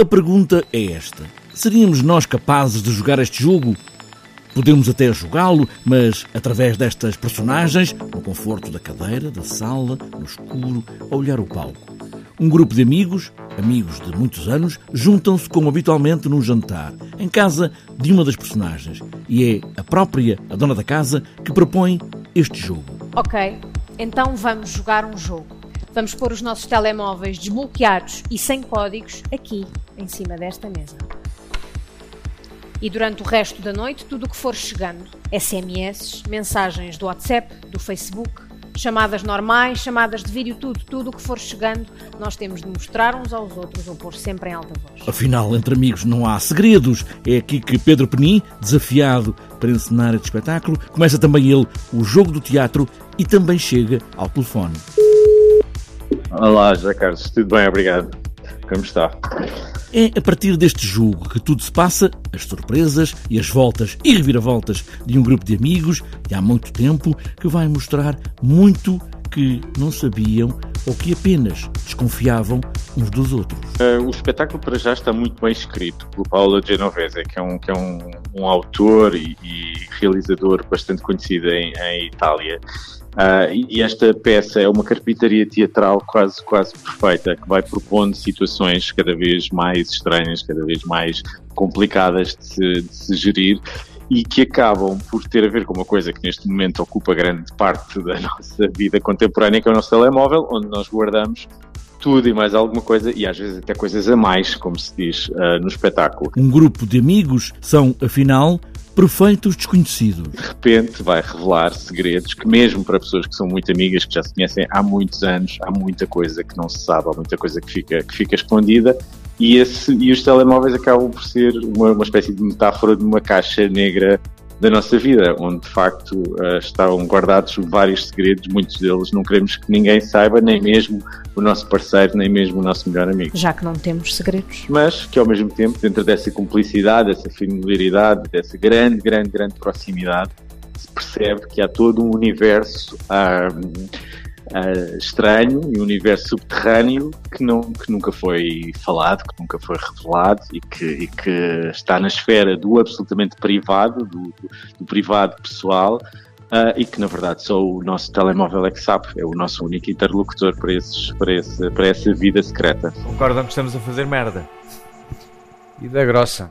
A pergunta é esta: seríamos nós capazes de jogar este jogo? Podemos até jogá-lo, mas através destas personagens, no conforto da cadeira, da sala, no escuro, a olhar o palco. Um grupo de amigos, amigos de muitos anos, juntam-se como habitualmente num jantar, em casa de uma das personagens. E é a própria, a dona da casa, que propõe este jogo. Ok, então vamos jogar um jogo. Vamos pôr os nossos telemóveis desbloqueados e sem códigos aqui, em cima desta mesa. E durante o resto da noite, tudo o que for chegando: SMS, mensagens do WhatsApp, do Facebook, chamadas normais, chamadas de vídeo, tudo, tudo o que for chegando, nós temos de mostrar uns aos outros ou pôr sempre em alta voz. Afinal, entre amigos não há segredos. É aqui que Pedro Penin, desafiado para encenar este espetáculo, começa também ele o jogo do teatro e também chega ao telefone. Olá, José Carlos, tudo bem? Obrigado. Como está? É a partir deste jogo que tudo se passa, as surpresas e as voltas e reviravoltas de um grupo de amigos de há muito tempo que vai mostrar muito que não sabiam ou que apenas desconfiavam uns dos outros. Uh, o espetáculo para já está muito bem escrito por Paolo Genovese, que é um, que é um, um autor e, e, realizador bastante conhecido em, em Itália. Uh, e esta peça é uma carpintaria teatral quase, quase perfeita, que vai propondo situações cada vez mais estranhas, cada vez mais complicadas de se, de se gerir e que acabam por ter a ver com uma coisa que neste momento ocupa grande parte da nossa vida contemporânea, que é o nosso telemóvel, onde nós guardamos tudo e mais alguma coisa, e às vezes até coisas a mais, como se diz uh, no espetáculo. Um grupo de amigos são, afinal, perfeitos desconhecidos. De repente vai revelar segredos que, mesmo para pessoas que são muito amigas, que já se conhecem há muitos anos, há muita coisa que não se sabe, há muita coisa que fica, que fica escondida. E, esse, e os telemóveis acabam por ser uma, uma espécie de metáfora de uma caixa negra da nossa vida, onde de facto uh, estão guardados vários segredos, muitos deles não queremos que ninguém saiba, nem mesmo o nosso parceiro, nem mesmo o nosso melhor amigo. Já que não temos segredos. Mas que ao mesmo tempo, dentro dessa cumplicidade, dessa familiaridade, dessa grande, grande, grande proximidade, se percebe que há todo um universo. Uh, uh, estranho e um universo subterrâneo que, não, que nunca foi falado, que nunca foi revelado e que, e que está na esfera do absolutamente privado, do, do, do privado pessoal. Uh, e que na verdade só o nosso telemóvel é que sabe, é o nosso único interlocutor para, esses, para, esse, para essa vida secreta. Concordam que estamos a fazer merda. E da grossa.